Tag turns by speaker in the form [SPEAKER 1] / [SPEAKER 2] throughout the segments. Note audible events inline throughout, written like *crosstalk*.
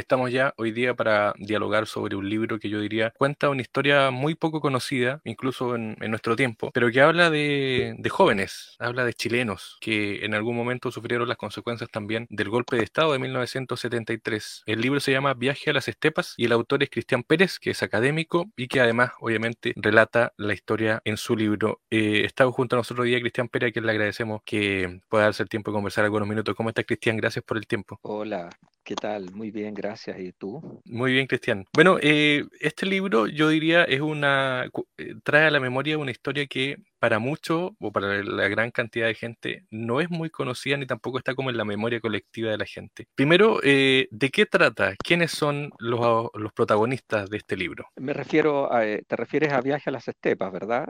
[SPEAKER 1] estamos ya hoy día para dialogar sobre un libro que yo diría cuenta una historia muy poco conocida, incluso en, nuestro tiempo, pero que habla de, jóvenes, habla de chilenos que en algún momento sufrieron las consecuencias también del golpe de Estado de 1973. El libro se llama Viaje a las Estepas y el autor es Cristian Pérez, que es académico y que además obviamente relata la historia en su libro. Eh, está junto a nosotros hoy día Cristian Pérez, a quien le agradecemos que pueda darse el tiempo de conversar algunos minutos. ¿Cómo está Cristian? Gracias por el tiempo.
[SPEAKER 2] Hola, ¿qué tal? Muy bien, gracias. ¿Y tú?
[SPEAKER 1] Muy bien, Cristian. Bueno, eh, este libro yo diría es una, eh, trae a la memoria una historia que para muchos o para la gran cantidad de gente no es muy conocida ni tampoco está como en la memoria colectiva de la gente. Primero, eh, ¿de qué trata? ¿Quiénes son los, los, protagonistas de este libro?
[SPEAKER 2] Me refiero a, te refieres a Viaje a las Estepas, ¿verdad?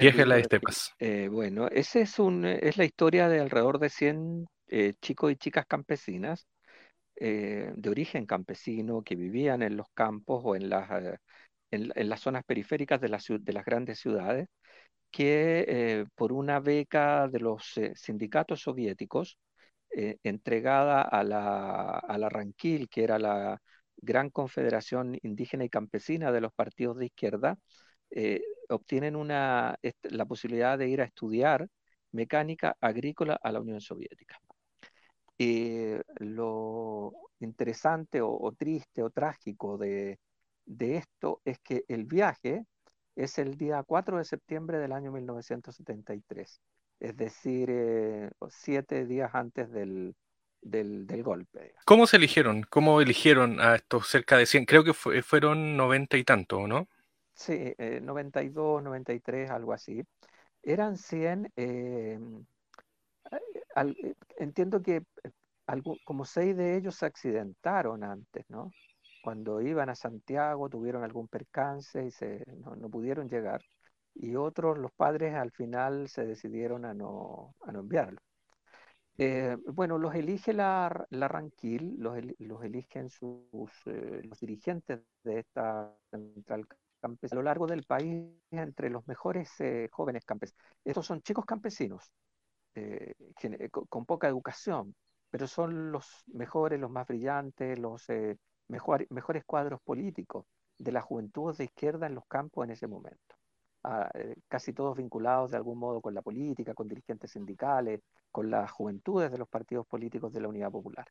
[SPEAKER 1] Viaje a las Estepas.
[SPEAKER 2] bueno, ese es, un, es la historia de alrededor de 100 chicos y chicas campesinas eh, de origen campesino que vivían en los campos o en las, eh, en, las zonas periféricas de, de, las grandes ciudades, que eh, por una beca de los sindicatos soviéticos, entregada a la, a la Ranquil, que era la gran confederación indígena y campesina de los partidos de izquierda, obtienen una, la posibilidad de ir a estudiar mecánica agrícola a la Unión Soviética. Eh, lo interesante o, triste o trágico de, esto es que el viaje es el día 4 de septiembre del año 1973, es decir, eh, siete días antes del, golpe.
[SPEAKER 1] ¿Cómo se eligieron? ¿Cómo eligieron a estos cerca de 100? Creo que fueron 90 y tanto, ¿no?
[SPEAKER 2] Sí, 92, eh, 93, algo así. Eran 100 eh, entiendo que eh, como seis de ellos se accidentaron antes, ¿no? Cuando iban a Santiago tuvieron algún percance y se, no, pudieron llegar. Y otros, los padres, al final se decidieron a no, a no enviarlo. Eh, bueno, los elige la, la Ranquil, los, los eligen sus, los dirigentes de esta central campesina a lo largo del país entre los mejores jóvenes campesinos. Estos son chicos campesinos, eh, eh, con poca educación, pero son los mejores, los más brillantes, los eh, mejores cuadros políticos de la juventud de izquierda en los campos en ese momento. Ah, casi todos vinculados de algún modo con la política, con dirigentes sindicales, con las juventudes de los partidos políticos de la Unidad Popular.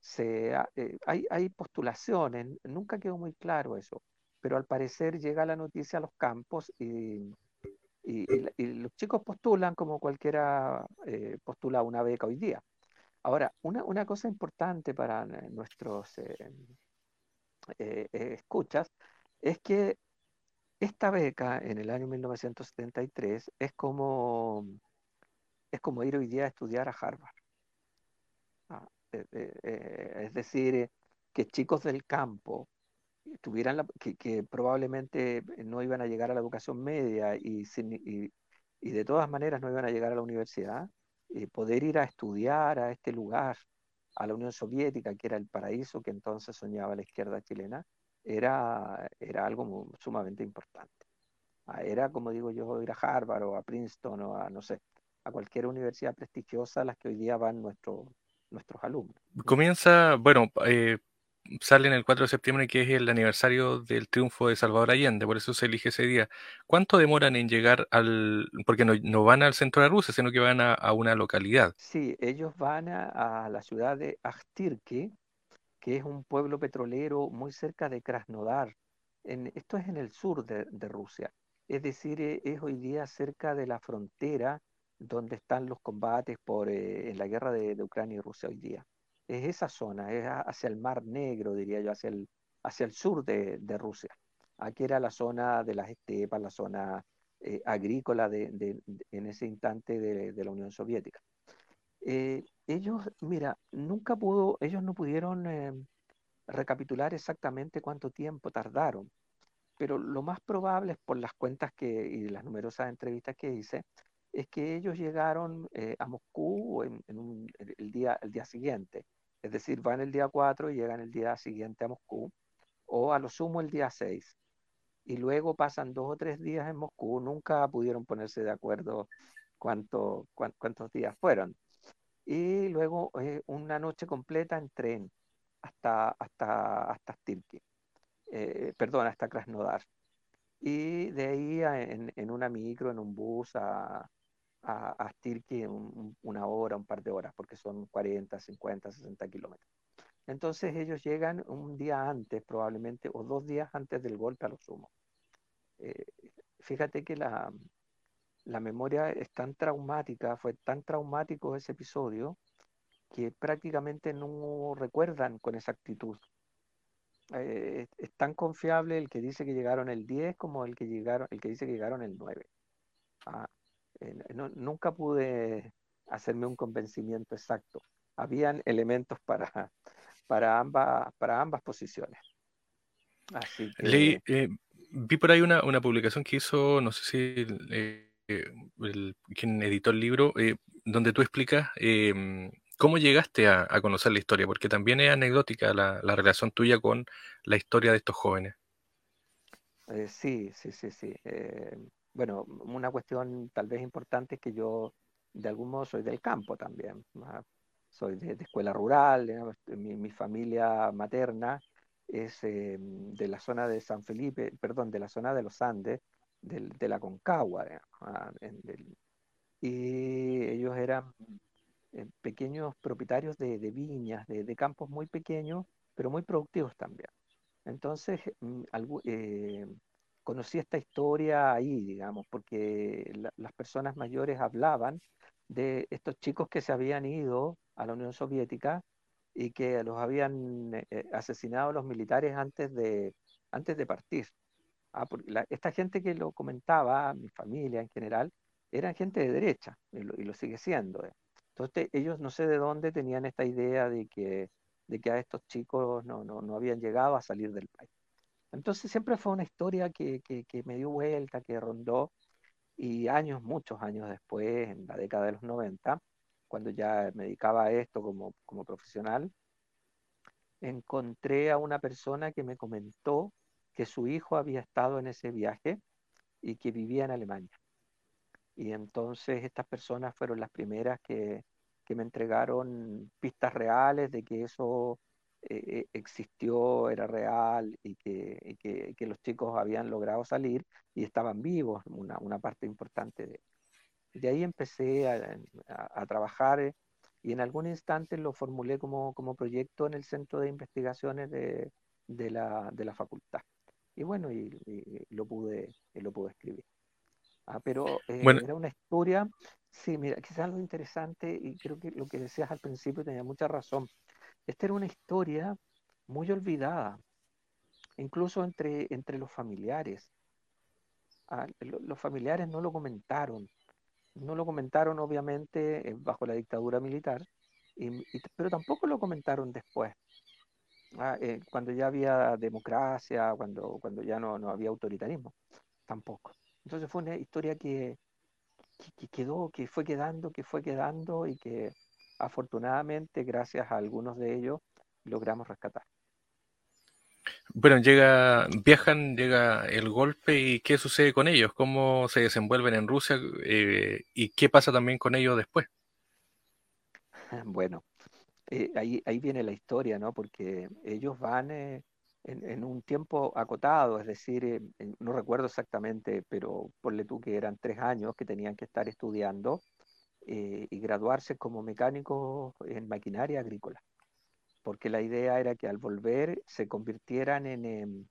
[SPEAKER 2] Se, ah, hay, hay, postulaciones, nunca quedó muy claro eso, pero al parecer llega la noticia a los campos y y, los chicos postulan como cualquiera eh, postula una beca hoy día. Ahora, una, cosa importante para nuestros eh, eh, escuchas es que esta beca en el año 1973 es como, es como ir hoy día a estudiar a Harvard. Ah, es decir, que chicos del campo tuvieran que, probablemente no iban a llegar a la educación media y, y, de todas maneras no iban a llegar a la universidad, eh, poder ir a estudiar a este lugar, a la Unión Soviética, que era el paraíso que entonces soñaba la izquierda chilena, era, era algo sumamente importante. Ah, era, como digo yo, ir a Harvard o a Princeton o a, no sé, a cualquier universidad prestigiosa a las que hoy día van nuestros nuestros alumnos.
[SPEAKER 1] Comienza, bueno, eh, sale en el 4 de septiembre, que es el aniversario del triunfo de Salvador Allende, por eso se elige ese día. ¿Cuánto demoran en llegar al, porque no, van al centro de Rusia, sino que van a, una localidad?
[SPEAKER 2] Sí, ellos van a, la ciudad de Akhtirki, que es un pueblo petrolero muy cerca de Krasnodar. Esto es en el sur de, Rusia, es decir, e, es hoy día cerca de la frontera donde están los combates por, eh, en la guerra de Ucrania y Rusia hoy día es esa zona, es hacia el Mar Negro, diría yo, hacia el, hacia el sur de, Rusia. Aquí era la zona de las estepas, la zona eh, agrícola de, en ese instante de, la Unión Soviética. Eh, ellos, mira, nunca pudo, ellos no pudieron eh, recapitular exactamente cuánto tiempo tardaron, pero lo más probable es por las cuentas que, y las numerosas entrevistas que hice, es que ellos llegaron a Moscú el, día, el día siguiente. Es decir, van el día 4 y llegan el día siguiente a Moscú, o a lo sumo el día 6. Y luego pasan dos o tres días en Moscú, nunca pudieron ponerse de acuerdo cuánto, cuántos días fueron. Y luego eh, una noche completa en tren hasta, hasta, hasta eh, perdón, hasta Krasnodar. Y de ahí en, una micro, en un bus a, a, a una hora, un par de horas, porque son 40, 50, 60 kilómetros. Entonces ellos llegan un día antes, probablemente, o dos días antes del golpe a lo sumo. Eh, fíjate que la, la memoria es tan traumática, fue tan traumático ese episodio, que prácticamente no recuerdan con exactitud. Eh, es tan confiable el que dice que llegaron el 10 como el que, llegaron, el que dice que llegaron el 9. Ah, eh, nunca pude hacerme un convencimiento exacto. Habían elementos para, *laughs* para, ambas, para ambas posiciones.
[SPEAKER 1] Así que... Eh, vi por ahí una, una, publicación que hizo, no sé si el, quien editó el libro, donde tú explicas em, ¿Cómo llegaste a, conocer la historia? Porque también es anecdótica la, relación tuya con la historia de estos jóvenes.
[SPEAKER 2] Eh, sí, sí, sí, sí. Bueno, una cuestión tal vez importante es que yo de algún modo soy del campo también. Soy de, escuela rural, mi, familia materna es eh, de la zona de San Felipe, perdón, de la zona de los Andes, de la Concagua. Ah, y ellos eran eh, pequeños propietarios de, viñas, de, campos muy pequeños, pero muy productivos también. Entonces, mm, eh, conocí esta historia ahí, digamos, porque las personas mayores hablaban de estos chicos que se habían ido a la Unión Soviética y que los habían eh, asesinado los militares antes de, antes de partir. Ah, esta gente que lo comentaba, mi familia en general, eran gente de derecha y lo, sigue siendo. Entonces ellos no sé de dónde tenían esta idea de que, de que a estos chicos no, no, no habían llegado a salir del país. Entonces siempre fue una historia que, que, que, me dio vuelta, que rondó, y años, muchos años después, en la década de los 90, cuando ya me dedicaba a esto como, como profesional, encontré a una persona que me comentó que su hijo había estado en ese viaje y que vivía en Alemania. Y entonces estas personas fueron las primeras que, me entregaron pistas reales de que eso eh, existió, era real y que, que, los chicos habían logrado salir y estaban vivos, una, una parte importante de De ahí empecé a, trabajar eh, y en algún instante lo formulé como, como proyecto en el Centro de Investigaciones de, de, la, de la facultad. Y bueno, y, lo, pude, y lo pude escribir. Ah, pero eh, era una historia, sí, mira, quizás algo interesante, y creo que lo que decías al principio tenía mucha razón. Esta era una historia muy olvidada, incluso entre, entre los familiares. Ah, los familiares no lo comentaron, no lo comentaron obviamente eh, bajo la dictadura militar, pero tampoco lo comentaron después. Ah, eh, cuando ya había democracia, cuando, cuando ya no, no había autoritarismo, tampoco. Entonces fue una historia que, quedó, que fue quedando, que fue quedando y que afortunadamente, gracias a algunos de ellos, logramos rescatar.
[SPEAKER 1] Bueno, llega, viajan, llega el golpe y ¿qué sucede con ellos? ¿Cómo se desenvuelven en Rusia eh, y qué pasa también con ellos después? *laughs*
[SPEAKER 2] Bueno, eh, ahí, ahí viene la historia, ¿no? Porque ellos van eh, en, un tiempo acotado, es decir, no recuerdo exactamente, pero ponle tú que eran tres años que tenían que estar estudiando eh, y graduarse como mecánicos en maquinaria agrícola, porque la idea era que al volver se convirtieran en, em,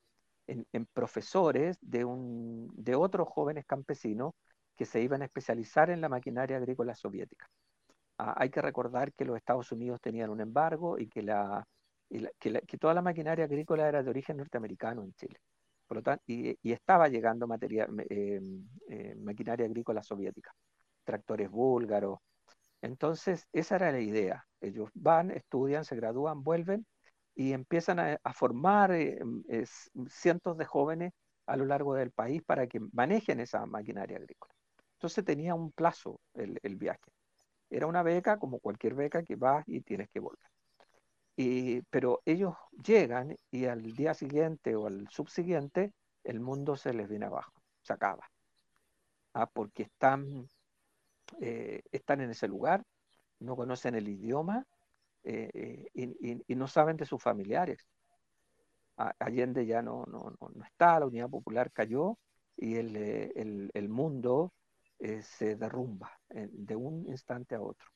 [SPEAKER 2] en, profesores de, un, de otros jóvenes campesinos que se iban a especializar en la maquinaria agrícola soviética. Ah, hay que recordar que los Estados Unidos tenían un embargo y que la, que, toda la maquinaria agrícola era de origen norteamericano en Chile. Y, estaba llegando materia, eh, eh, maquinaria agrícola soviética, tractores búlgaros. Entonces, esa era la idea. Ellos van, estudian, se gradúan, vuelven y empiezan a, formar eh, cientos de jóvenes a lo largo del país para que manejen esa maquinaria agrícola. Entonces tenía un plazo el, el viaje. Era una beca como cualquier beca que vas y tienes que volver pero ellos llegan y al día siguiente o al subsiguiente el mundo se les viene abajo, se acaba. ¿ah? Porque están, eh, están en ese lugar, no conocen el idioma eh, eh, y, no saben de sus familiares. Allende ya no, no, no, está, la Unidad Popular cayó y el, el, el mundo se derrumba de un instante a otro.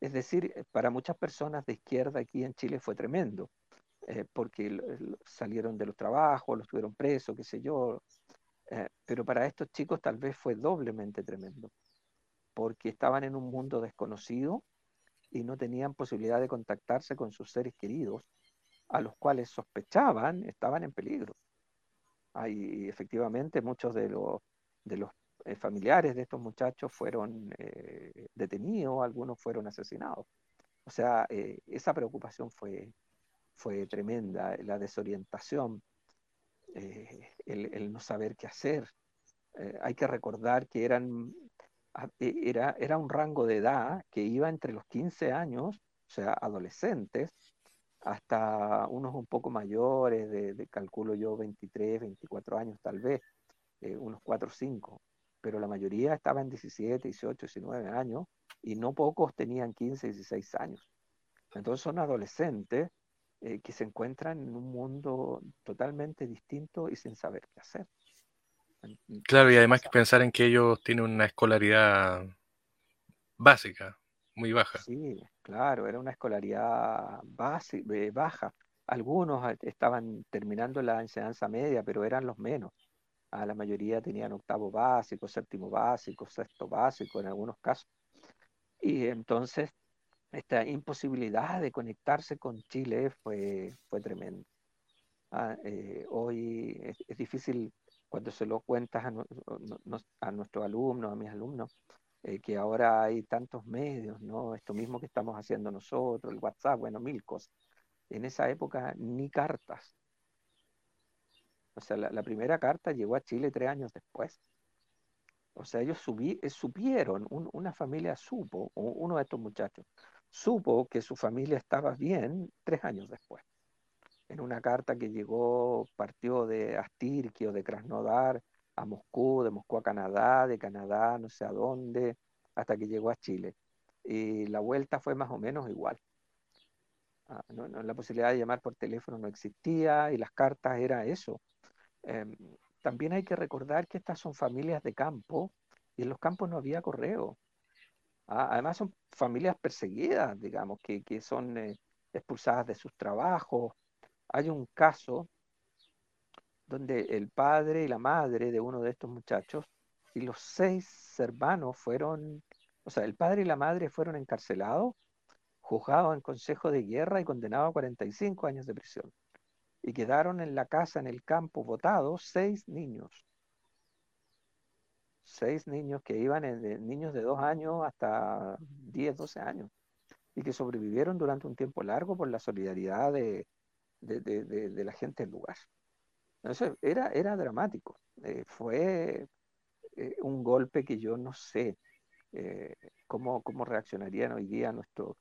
[SPEAKER 2] Es decir, para muchas personas de izquierda aquí en Chile fue tremendo, porque salieron de los trabajos, los tuvieron presos, qué sé yo, pero para estos chicos tal vez fue doblemente tremendo, porque estaban en un mundo desconocido y no tenían posibilidad de contactarse con sus seres queridos, a los cuales sospechaban estaban en peligro. Hay efectivamente muchos de los, de los eh, familiares de estos muchachos fueron eh, detenidos, algunos fueron asesinados. O sea, eh, esa preocupación fue, fue tremenda, la desorientación, el, no saber qué hacer. hay que recordar que eran era, era un rango de edad que iba entre los 15 años, o sea, adolescentes, hasta unos un poco mayores, de, calculo yo 23, 24 años tal vez, eh, unos 4 o 5, pero la mayoría estaba en 17, 18, 19 años y no pocos tenían 15, 16 años. Entonces son adolescentes eh, que se encuentran en un mundo totalmente distinto y sin saber qué hacer.
[SPEAKER 1] Claro, y además que pensar en que ellos tienen una escolaridad básica, muy baja.
[SPEAKER 2] Sí, claro, era una escolaridad base, eh, baja. Algunos estaban terminando la enseñanza media, pero eran los menos. A la mayoría tenían octavo básico, séptimo básico, sexto básico en algunos casos. Y entonces esta imposibilidad de conectarse con Chile fue, fue tremenda. Ah, eh, hoy es, difícil cuando se lo cuentas a, nuestros alumnos, a mis alumnos, eh, que ahora hay tantos medios, ¿no? Esto mismo que estamos haciendo nosotros, el WhatsApp, bueno, mil cosas. En esa época ni cartas. O sea, la, primera carta llegó a Chile tres años después. O sea, ellos eh, supieron, una familia supo, uno de estos muchachos, supo que su familia estaba bien tres años después en una carta que llegó, partió de Astirki o de Krasnodar a Moscú, de Moscú a Canadá, de Canadá no sé a dónde, hasta que llegó a Chile. Y la vuelta fue más o menos igual. Ah, la posibilidad de llamar por teléfono no existía y las cartas era eso. Em, también hay que recordar que estas son familias de campo y en los campos no había correo. Ah, además son familias perseguidas, digamos, que, que son eh, expulsadas de sus trabajos, hay un caso donde el padre y la madre de uno de estos muchachos y los seis hermanos fueron, o sea, el padre y la madre fueron encarcelados, juzgados en consejo de guerra y condenados a 45 años de prisión. Y quedaron en la casa, en el campo, votados seis niños. Seis niños que iban de niños de dos años hasta 10, 12 años y que sobrevivieron durante un tiempo largo por la solidaridad de, de, la gente del lugar. Entonces, era, era dramático. Eh, fue eh, un golpe que yo no sé eh, cómo, cómo reaccionarían hoy día nuestros,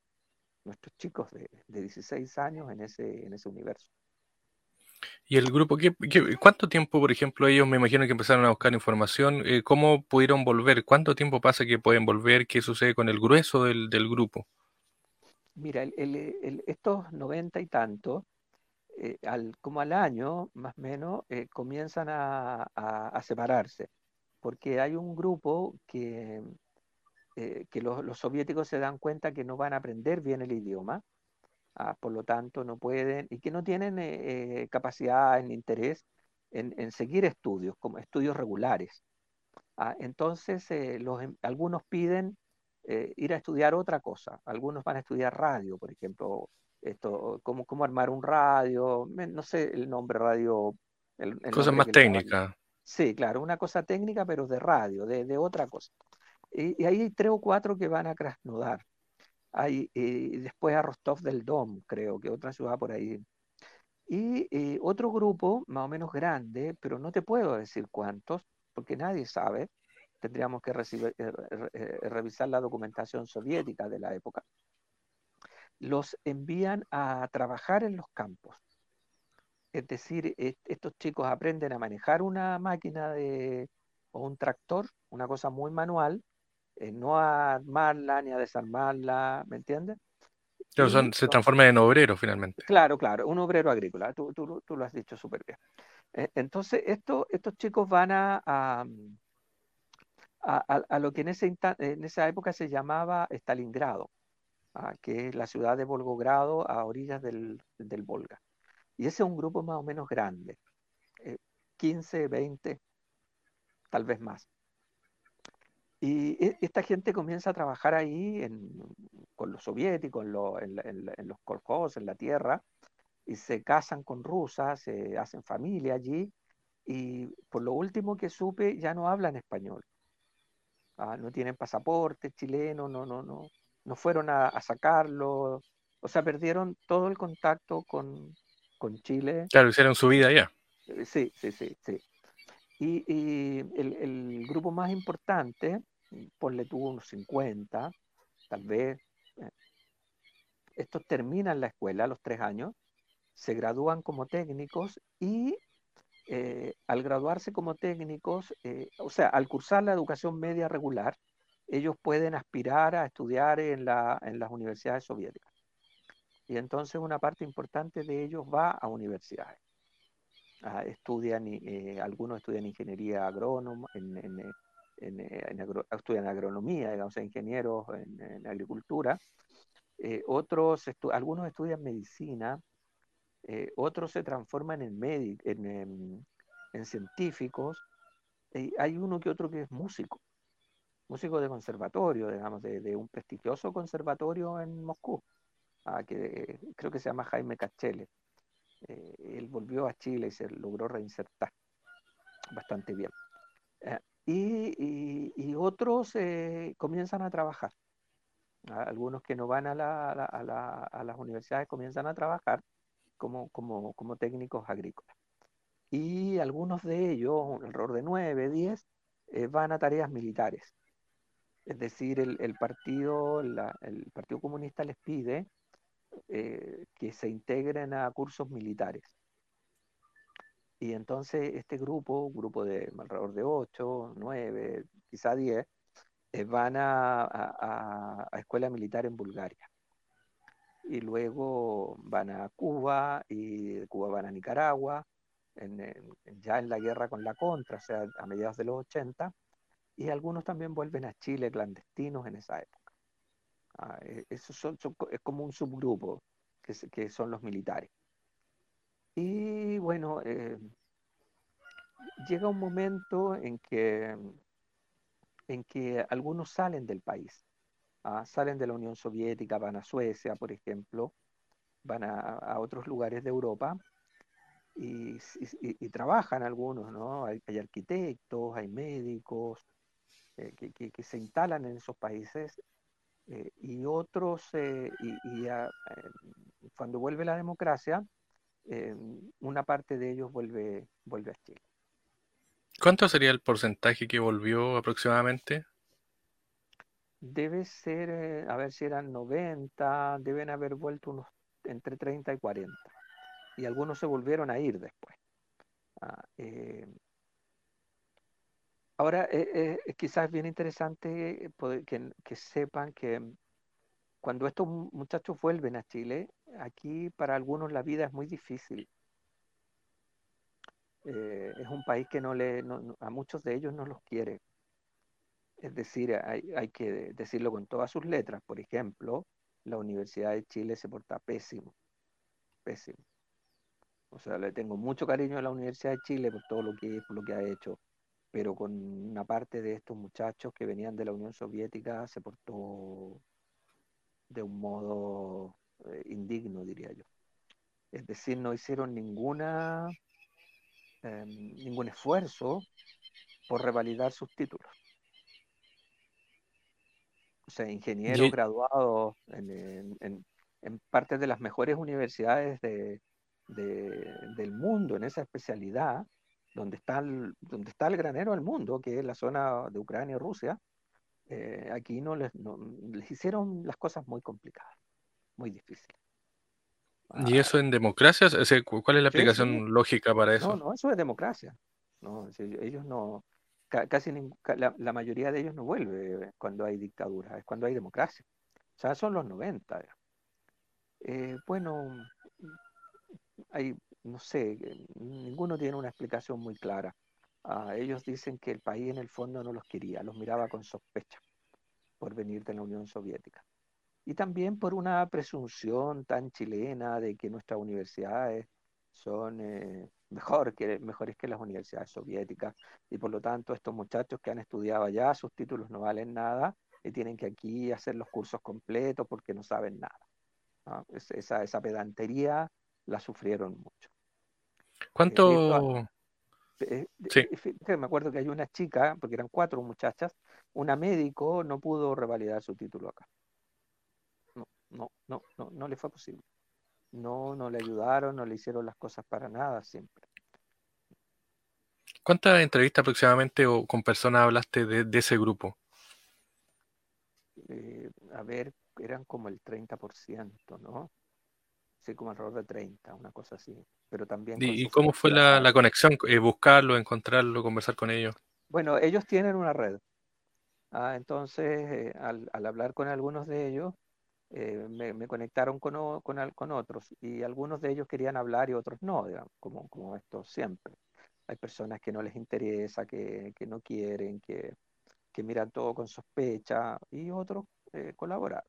[SPEAKER 2] nuestros chicos de, 16 años en ese, en ese universo.
[SPEAKER 1] ¿Y el grupo, qué, cuánto tiempo, por ejemplo, ellos me imagino que empezaron a buscar información? ¿Cómo pudieron volver? ¿Cuánto tiempo pasa que pueden volver? ¿Qué sucede con el grueso del, grupo?
[SPEAKER 2] Mira, el, estos noventa y tantos eh, al, como al año, más o menos, eh, comienzan a, separarse, porque hay un grupo que, eh, que los, soviéticos se dan cuenta que no van a aprender bien el idioma, ah, por lo tanto no pueden, y que no tienen capacidad ni interés en, seguir estudios, como estudios regulares. Ah, entonces, los, em, algunos piden ir a estudiar otra cosa, algunos van a estudiar radio, por ejemplo, esto, cómo, cómo armar un radio, no sé el nombre radio.
[SPEAKER 1] El, Cosas más técnicas.
[SPEAKER 2] Sí, claro, una cosa técnica, pero de radio, de, de otra cosa. Y, y, hay tres o cuatro que van a Krasnodar. Hay, y después a Rostov del Dom, creo que otra ciudad por ahí. Y otro grupo, más o menos grande, pero no te puedo decir cuántos, porque nadie sabe. Tendríamos que recibir, eh, eh, revisar la documentación soviética de la época los envían a trabajar en los campos. Es decir, estos chicos aprenden a manejar una máquina de, o un tractor, una cosa muy manual, eh, no a armarla ni a desarmarla, ¿me entiendes?
[SPEAKER 1] se transforma en obrero finalmente.
[SPEAKER 2] Claro, claro, un obrero agrícola, tú, tú, tú lo has dicho súper bien. Eh, entonces, esto, estos chicos van a, a, a, lo que en, ese, en esa época se llamaba Stalingrado, ah, que es la ciudad de Volgogrado a orillas del, del Volga. Y ese es un grupo más o menos grande, 15, eh, 20, tal vez más. Y e, esta gente comienza a trabajar ahí con los soviéticos, en, en, los kolkhozes, en la tierra, y se casan con rusas, se hacen familia allí, y por lo último que supe ya no hablan español. Ah, no tienen pasaporte chileno, no, no, no, no fueron a, sacarlo, o sea, perdieron todo el contacto con, con Chile.
[SPEAKER 1] Claro, hicieron su vida allá.
[SPEAKER 2] Eh, sí, sí, sí, sí. Y, y el, el, grupo más importante, ponle tuvo unos 50, tal vez. Eh, estos terminan la escuela a los tres años se gradúan como técnicos y eh, al graduarse como técnicos, eh, o sea, al cursar la educación media regular, ellos pueden aspirar a estudiar en, la, en las universidades soviéticas. Y entonces una parte importante de ellos va a universidades. Ah, estudian, eh, algunos estudian ingeniería agrónoma, estudian agronomía, digamos, ingenieros en, agricultura. otros, algunos estudian medicina, eh, otros se transforman en, en, científicos, hay uno que otro que es músico, músico de conservatorio, digamos, de, un prestigioso conservatorio en Moscú, ah, que creo que se llama Jaime Cachele. Eh, él volvió a Chile y se logró reinsertar bastante bien. Eh, y, otros comienzan a trabajar. Ah, algunos que no van a, a las universidades comienzan a trabajar como, como, como técnicos agrícolas. Y algunos de ellos, error de 9, 10, eh, van a tareas militares. Es decir, el, partido, el Partido Comunista les pide eh, que se integren a cursos militares. Y entonces este grupo, un grupo de alrededor de 8, 9, quizá 10, eh, van a, escuela militar en Bulgaria y luego van a Cuba y de Cuba van a Nicaragua, ya en la guerra con la contra, o sea, a mediados de los 80, y algunos también vuelven a Chile clandestinos en esa época. Ah, e, eso son, es como un subgrupo que, que, son los militares. Y bueno, eh, llega un momento en que, en que algunos salen del país Ah, salen de la Unión Soviética, van a Suecia, por ejemplo, van a, otros lugares de Europa y, trabajan algunos, ¿no? Hay, arquitectos, hay médicos eh, que, se instalan en esos países eh, y otros, eh, y, cuando vuelve la democracia, una parte de ellos vuelve, vuelve a Chile.
[SPEAKER 1] ¿Cuánto sería el porcentaje que volvió aproximadamente?
[SPEAKER 2] debe ser, a ver si eran 90, deben haber vuelto unos entre 30 y 40. Y algunos se volvieron a ir después. Ah, eh, ahora, eh, quizás es bien interesante que, que, sepan que cuando estos muchachos vuelven a Chile, aquí para algunos la vida es muy difícil. es un país que no le, a muchos de ellos no los quiere. Es decir, hay, que decirlo con todas sus letras. Por ejemplo, la Universidad de Chile se porta pésimo, pésimo. O sea, le tengo mucho cariño a la Universidad de Chile por todo lo que, por lo que ha hecho, pero con una parte de estos muchachos que venían de la Unión Soviética se portó de un modo eh, indigno, diría yo. Es decir, no hicieron ninguna, em, ningún esfuerzo por revalidar sus títulos o sea, ingenieros graduados en, en, en, partes de las mejores universidades de, del mundo en esa especialidad, donde está, el, donde está el granero del mundo, que es la zona de Ucrania y Rusia, eh, aquí no les, les hicieron las cosas muy complicadas, muy difíciles.
[SPEAKER 1] ¿Y eso en democracia? ¿Cuál es la aplicación lógica para eso?
[SPEAKER 2] No, no, eso es democracia. No, ellos no, casi la, mayoría de ellos no vuelve cuando hay dictadura, es cuando hay democracia. O sea, son los 90. Eh, bueno, hay, no sé, ninguno tiene una explicación muy clara. Ah, ellos dicen que el país en el fondo no los quería, los miraba con sospecha por venir de la Unión Soviética. Y también por una presunción tan chilena de que nuestras universidades son eh, mejor que, mejores que las universidades soviéticas y por lo tanto estos muchachos que han estudiado allá, sus títulos no valen nada y tienen que aquí hacer los cursos completos porque no saben nada. Esa, esa pedantería la sufrieron mucho.
[SPEAKER 1] ¿Cuánto?
[SPEAKER 2] Eh, sí. Me acuerdo que hay una chica, porque eran cuatro muchachas, una médico no pudo revalidar su título acá. No, no, no, no, no le fue posible. No, no le ayudaron, no le hicieron las cosas para nada siempre.
[SPEAKER 1] ¿Cuántas entrevistas aproximadamente o con personas hablaste de, ese grupo?
[SPEAKER 2] Eh, a ver, eran como el 30%, ¿no? Sí, como alrededor de 30, una cosa así. Pero también.
[SPEAKER 1] ¿Y, cómo fue la, conexión? Eh, ¿Buscarlo, encontrarlo, conversar con ellos?
[SPEAKER 2] Bueno, ellos tienen una red. Ah, entonces, eh, al, hablar con algunos de ellos, eh, me, conectaron con, con, con, otros y algunos de ellos querían hablar y otros no, digamos, como, como esto siempre. Hay personas que no les interesa, que, que no quieren, que, que, miran todo con sospecha y otros eh, colaboraron.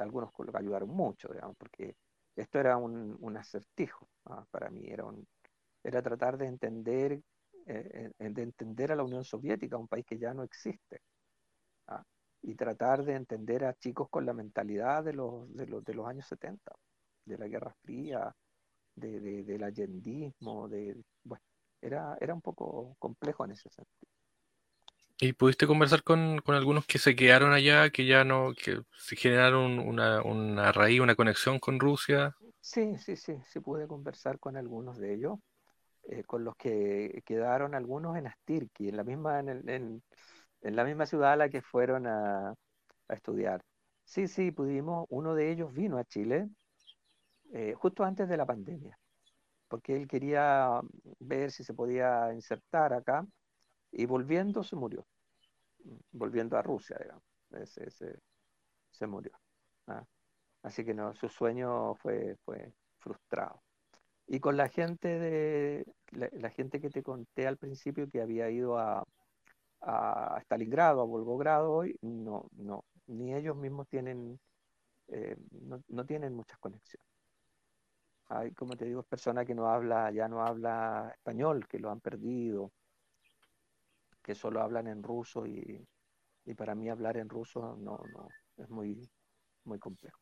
[SPEAKER 2] algunos ayudaron mucho, digamos, porque esto era un, un acertijo para mí, era, un, era tratar de entender eh, de entender a la Unión Soviética, un país que ya no existe, ¿ah? y tratar de entender a chicos con la mentalidad de los, de los, de los años 70, de la Guerra Fría, de, de, del allendismo, de, bueno, era, era un poco complejo en ese sentido.
[SPEAKER 1] ¿Y pudiste conversar con, con, algunos que se quedaron allá, que ya no, que se generaron una, una, raíz, una conexión con Rusia?
[SPEAKER 2] Sí, sí, sí, sí pude conversar con algunos de ellos. Eh, con los que quedaron algunos en Astirki, en la misma, en, la misma ciudad a la que fueron a, estudiar. Sí, sí, pudimos, uno de ellos vino a Chile eh, justo antes de la pandemia, porque él quería ver si se podía insertar acá y volviendo se murió, volviendo a Rusia, digamos, se, murió. ¿ah? Así que no, su sueño fue, fue frustrado. Y con la gente de la, gente que te conté al principio que había ido a, a Stalingrado, a Volgogrado hoy, no, no, ni ellos mismos tienen, eh, no, no, tienen muchas conexiones. Hay, como te digo, personas que no habla, ya no habla español, que lo han perdido, que solo hablan en ruso y, y para mí hablar en ruso no, no, es muy, muy complejo.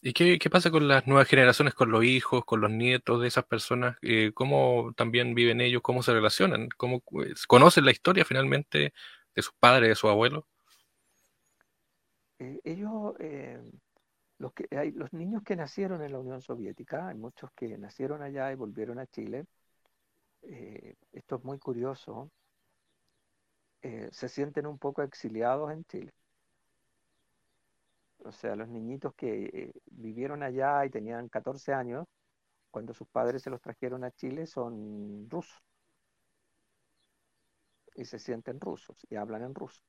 [SPEAKER 1] ¿Y qué, pasa con las nuevas generaciones, con los hijos, con los nietos de esas personas? Eh, ¿Cómo también viven ellos? ¿Cómo se relacionan? ¿Cómo pues, conocen la historia finalmente de sus padres, de sus abuelos?
[SPEAKER 2] Eh, ellos, eh, los, que, hay, los niños que nacieron en la Unión Soviética, hay muchos que nacieron allá y volvieron a Chile. esto es muy curioso. Se sienten un poco exiliados en Chile. O sea, los niñitos que eh, vivieron allá y tenían 14 años, cuando sus padres se los trajeron a Chile, son rusos. Y se sienten rusos y hablan en ruso.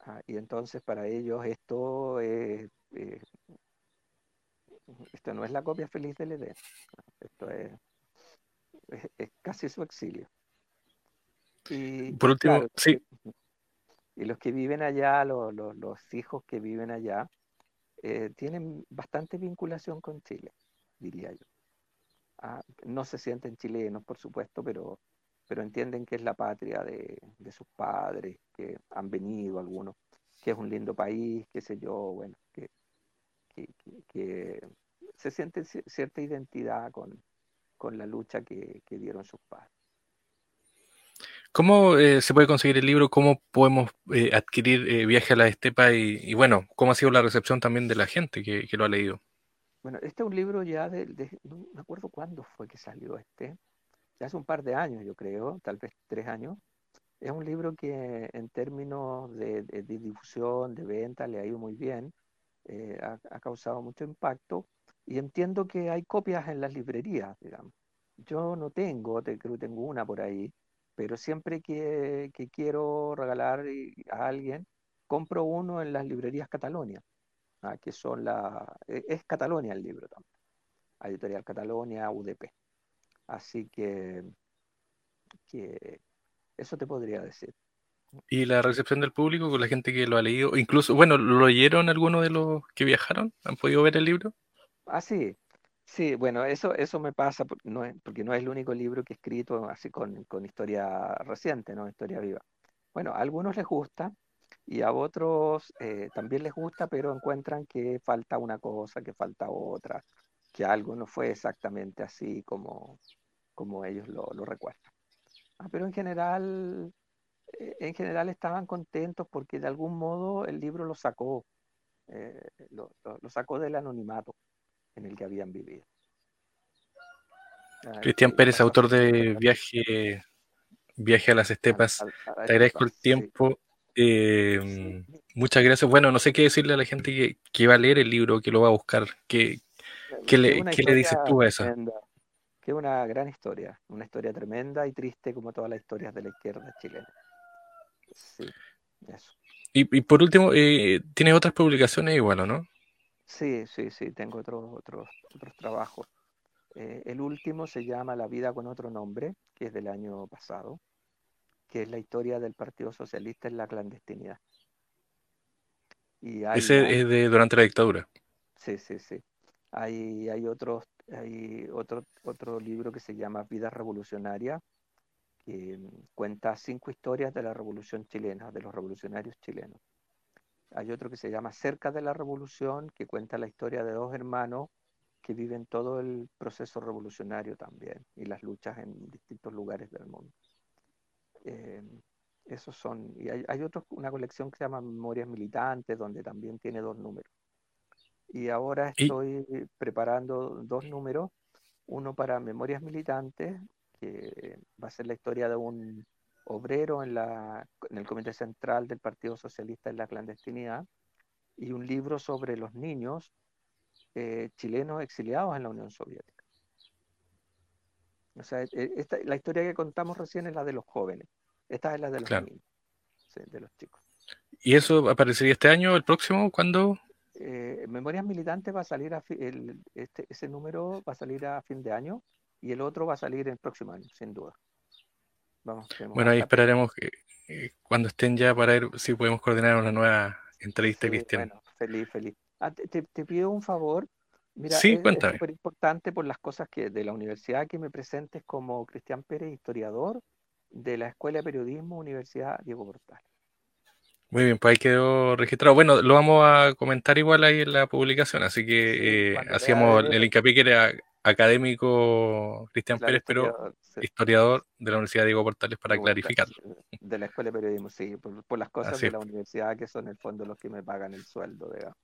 [SPEAKER 2] Ah, y entonces para ellos esto es, esto no es la copia feliz del Edén. Esto es, es, casi su exilio.
[SPEAKER 1] Y, Por último, sí.
[SPEAKER 2] Y los que viven allá, los, hijos que viven allá, eh, tienen bastante vinculación con Chile, diría yo. Ah, no se sienten chilenos, por supuesto, pero, pero entienden que es la patria de, sus padres, que han venido algunos, que es un lindo país, qué sé yo, bueno, que, se sienten cierta identidad con, la lucha que dieron sus padres.
[SPEAKER 1] ¿Cómo eh, se puede conseguir el libro? ¿Cómo podemos eh, adquirir eh, Viaje a la Estepa? Y, bueno, ¿cómo ha sido la recepción también de la gente que, lo ha leído?
[SPEAKER 2] Bueno, este es un libro ya de, no me acuerdo cuándo fue que salió este, ya hace un par de años yo creo, tal vez tres años. Es un libro que en términos de, difusión, de venta, le ha ido muy bien, ha, ha, causado mucho impacto y entiendo que hay copias en las librerías, digamos. Yo no tengo, te, creo que tengo una por ahí, pero siempre que, quiero regalar a alguien, compro uno en las librerías Catalonia. ah, que son la... e, Es Catalonia el libro también. Editorial Catalonia, UDP. Así que, que eso te podría decir.
[SPEAKER 1] ¿Y la recepción del público con la gente que lo ha leído? Incluso, bueno, ¿lo leyeron algunos de los que viajaron? ¿Han podido ver el libro?
[SPEAKER 2] Ah, sí, sí, bueno, eso, eso me pasa porque no es el único libro que he escrito así con, con historia reciente, ¿no? Historia viva. Bueno, a algunos les gusta y a otros eh, también les gusta, pero encuentran que falta una cosa, que falta otra, que algo no fue exactamente así como, como ellos lo, lo recuerdan. Ah, pero en general, eh, en general estaban contentos porque de algún modo el libro lo sacó, eh, lo sacó del anonimato en el que habían vivido. Ah,
[SPEAKER 1] Cristian Pérez, autor de Viaje, Viaje a las Estepas. Te agradezco el tiempo. Eh,
[SPEAKER 2] sí.
[SPEAKER 1] muchas gracias. Bueno, no sé qué decirle a la gente que, que va a leer el libro, que lo va a buscar. ¿Qué, qué le,
[SPEAKER 2] una
[SPEAKER 1] qué le dices tú a eso?
[SPEAKER 2] que es una gran historia, una historia tremenda y triste como todas las historias de la izquierda chilena. Sí, eso.
[SPEAKER 1] Y, y por último, eh, tienes otras publicaciones igual, ¿o no?
[SPEAKER 2] Sí, sí, sí, tengo otros, otros, otros trabajos. Eh, el último se llama La vida con otro nombre, que es del año pasado, que es la historia del Partido Socialista en la clandestinidad. Y hay,
[SPEAKER 1] Ese
[SPEAKER 2] hay,
[SPEAKER 1] es de durante la dictadura.
[SPEAKER 2] sí, sí, sí. Hay, hay otros, hay otro, otro libro que se llama Vida Revolucionaria, que mm, cuenta cinco historias de la revolución chilena, de los revolucionarios chilenos. Hay otro que se llama Cerca de la Revolución, que cuenta la historia de dos hermanos que viven todo el proceso revolucionario también y las luchas en distintos lugares del mundo. Eh, esos son, y hay, hay otro, una colección que se llama Memorias Militantes, donde también tiene dos números. Y ahora
[SPEAKER 1] Y,
[SPEAKER 2] estoy preparando dos números, uno para Memorias Militantes, que va a ser la historia de un obrero en, la, en el Comité Central del Partido Socialista en la clandestinidad, y un libro sobre los niños eh, chilenos exiliados en la Unión Soviética. O sea, e- esta, la historia que contamos recién es la de los jóvenes, esta es la de los
[SPEAKER 1] claro.
[SPEAKER 2] niños, sí, de los chicos.
[SPEAKER 1] ¿Y eso aparecería este año, el próximo? ¿Cuándo?
[SPEAKER 2] Eh, Memorias Militantes va a salir a fi- el, este, ese número va a salir a fin de año y el otro va a salir el próximo año, sin duda. Vamos,
[SPEAKER 1] Bueno, ahí esperaremos que, eh, cuando estén ya para ver si podemos coordinar una nueva entrevista,
[SPEAKER 2] Sí,
[SPEAKER 1] Cristian.
[SPEAKER 2] bueno, feliz, feliz. Ah, te, te- pido un favor. Mira,
[SPEAKER 1] Sí,
[SPEAKER 2] es súper importante por las cosas que de la universidad que me presentes como Cristian Pérez, historiador de la Escuela de Periodismo Universidad Diego Portales.
[SPEAKER 1] Muy bien, pues ahí quedó registrado. Bueno, lo vamos a comentar igual ahí en la publicación, así
[SPEAKER 2] Sí,
[SPEAKER 1] que eh, hacíamos el
[SPEAKER 2] de,
[SPEAKER 1] hincapié que era académico Cristian
[SPEAKER 2] claro,
[SPEAKER 1] Pérez, pero
[SPEAKER 2] historiador, sí,
[SPEAKER 1] historiador de la Universidad Diego Portales para clarificarlo.
[SPEAKER 2] de la Escuela de Periodismo, sí, por, por las cosas
[SPEAKER 1] Así
[SPEAKER 2] de
[SPEAKER 1] es.
[SPEAKER 2] la universidad que son en el fondo los que me pagan el sueldo, digamos.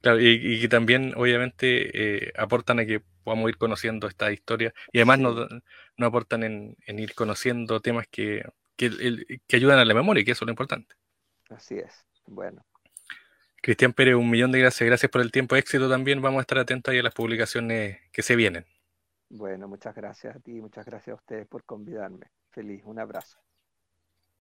[SPEAKER 1] Claro, y, que también obviamente eh, aportan a que podamos ir conociendo esta historia y además
[SPEAKER 2] Sí,
[SPEAKER 1] nos, nos aportan en, en ir conociendo temas que, que, el- que ayudan a la memoria, que eso es lo importante.
[SPEAKER 2] así es. Bueno,
[SPEAKER 1] Cristian Pérez, un millón de gracias. Gracias por el tiempo. Éxito también. Vamos a estar atentos a las publicaciones que se vienen.
[SPEAKER 2] bueno, muchas gracias a ti, muchas gracias a ustedes por convidarme. Feliz, un abrazo.